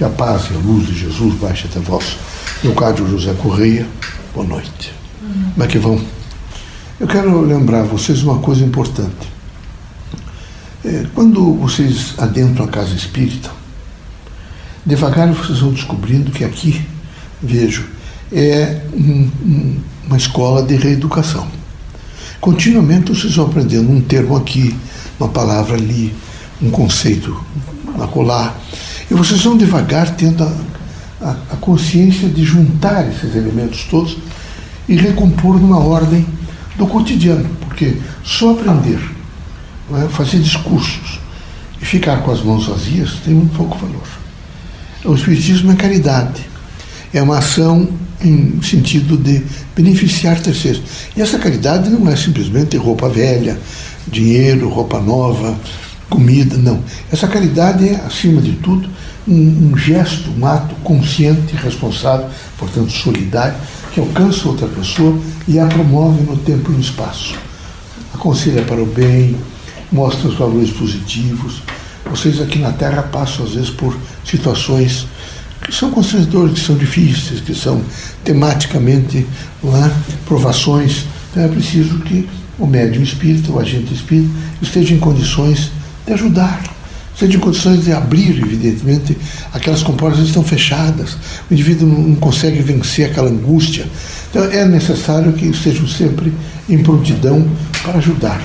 Que a paz e a luz de Jesus baixe até vós. Leocádio José Correia, boa noite. Como é que vão? Eu quero lembrar vocês uma coisa importante. É, quando vocês adentram a casa espírita, devagar vocês vão descobrindo que aqui, vejo, é um, um, uma escola de reeducação. Continuamente vocês vão aprendendo um termo aqui, uma palavra ali, um conceito acolá. E vocês vão devagar tendo a, a, a consciência de juntar esses elementos todos e recompor numa ordem do cotidiano, porque só aprender, é? fazer discursos e ficar com as mãos vazias tem muito pouco valor. O Espiritismo é caridade, é uma ação em sentido de beneficiar terceiros. E essa caridade não é simplesmente roupa velha, dinheiro, roupa nova, comida, não. Essa caridade é, acima de tudo, um, um gesto, um ato consciente, responsável, portanto solidário, que alcança outra pessoa e a promove no tempo e no espaço. Aconselha para o bem, mostra os valores positivos. Vocês aqui na Terra passam, às vezes, por situações que são constrangedoras, que são difíceis, que são tematicamente é? provações. Então é preciso que o médium espírita, o agente espírita, esteja em condições de ajudar, esteja em condições de abrir, evidentemente, aquelas comportas estão fechadas, o indivíduo não consegue vencer aquela angústia. Então é necessário que estejam sempre em prontidão para ajudar.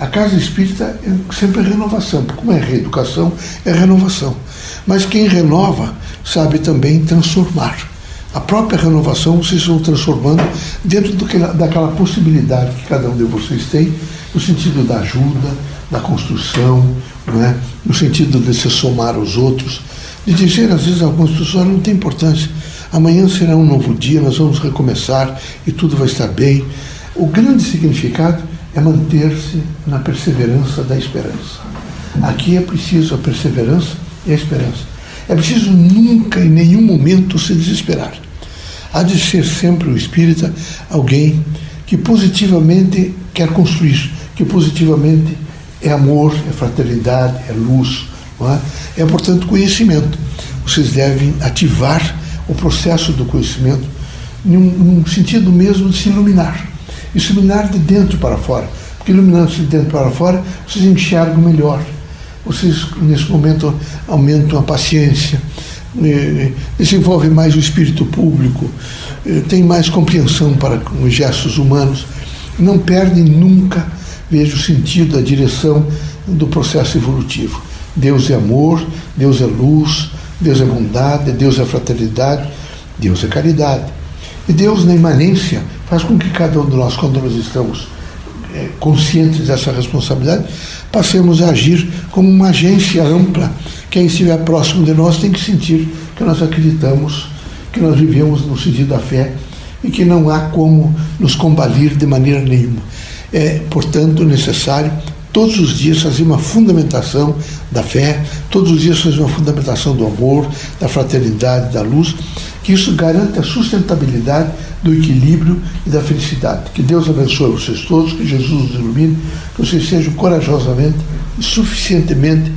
A casa espírita é sempre renovação, porque como é reeducação, é renovação. Mas quem renova sabe também transformar. A própria renovação vocês vão transformando dentro do que, daquela possibilidade que cada um de vocês tem, no sentido da ajuda, da construção, é? no sentido de se somar aos outros, de dizer às vezes algumas pessoas não tem importância, amanhã será um novo dia, nós vamos recomeçar e tudo vai estar bem. O grande significado é manter-se na perseverança da esperança. Aqui é preciso a perseverança e a esperança. É preciso nunca, em nenhum momento, se desesperar. Há de ser sempre o espírita alguém que positivamente quer construir, que positivamente é amor, é fraternidade, é luz. É? é, portanto, conhecimento. Vocês devem ativar o processo do conhecimento num, num sentido mesmo de se iluminar. E se iluminar de dentro para fora. Porque iluminando-se de dentro para fora, vocês enxergam melhor vocês nesse momento aumentam a paciência, eh, desenvolvem mais o espírito público, eh, têm mais compreensão para os gestos humanos, não perdem nunca, vejo o sentido, a direção do processo evolutivo. Deus é amor, Deus é luz, Deus é bondade, Deus é fraternidade, Deus é caridade. E Deus, na imanência, faz com que cada um de nós, quando nós estamos é, conscientes dessa responsabilidade, passemos a agir como uma agência ampla. Quem estiver próximo de nós tem que sentir que nós acreditamos, que nós vivemos no sentido da fé e que não há como nos combalir de maneira nenhuma. É, portanto, necessário todos os dias fazer uma fundamentação da fé, todos os dias fazer uma fundamentação do amor, da fraternidade, da luz, que isso garanta a sustentabilidade do equilíbrio e da felicidade. Que Deus abençoe vocês todos, que Jesus os ilumine, que vocês sejam corajosamente e suficientemente,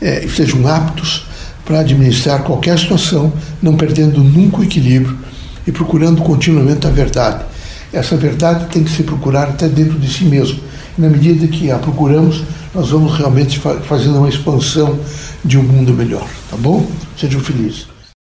é, sejam aptos para administrar qualquer situação, não perdendo nunca o equilíbrio e procurando continuamente a verdade. Essa verdade tem que se procurar até dentro de si mesmo. E na medida que a procuramos, nós vamos realmente fazendo uma expansão de um mundo melhor. Tá bom? Sejam felizes.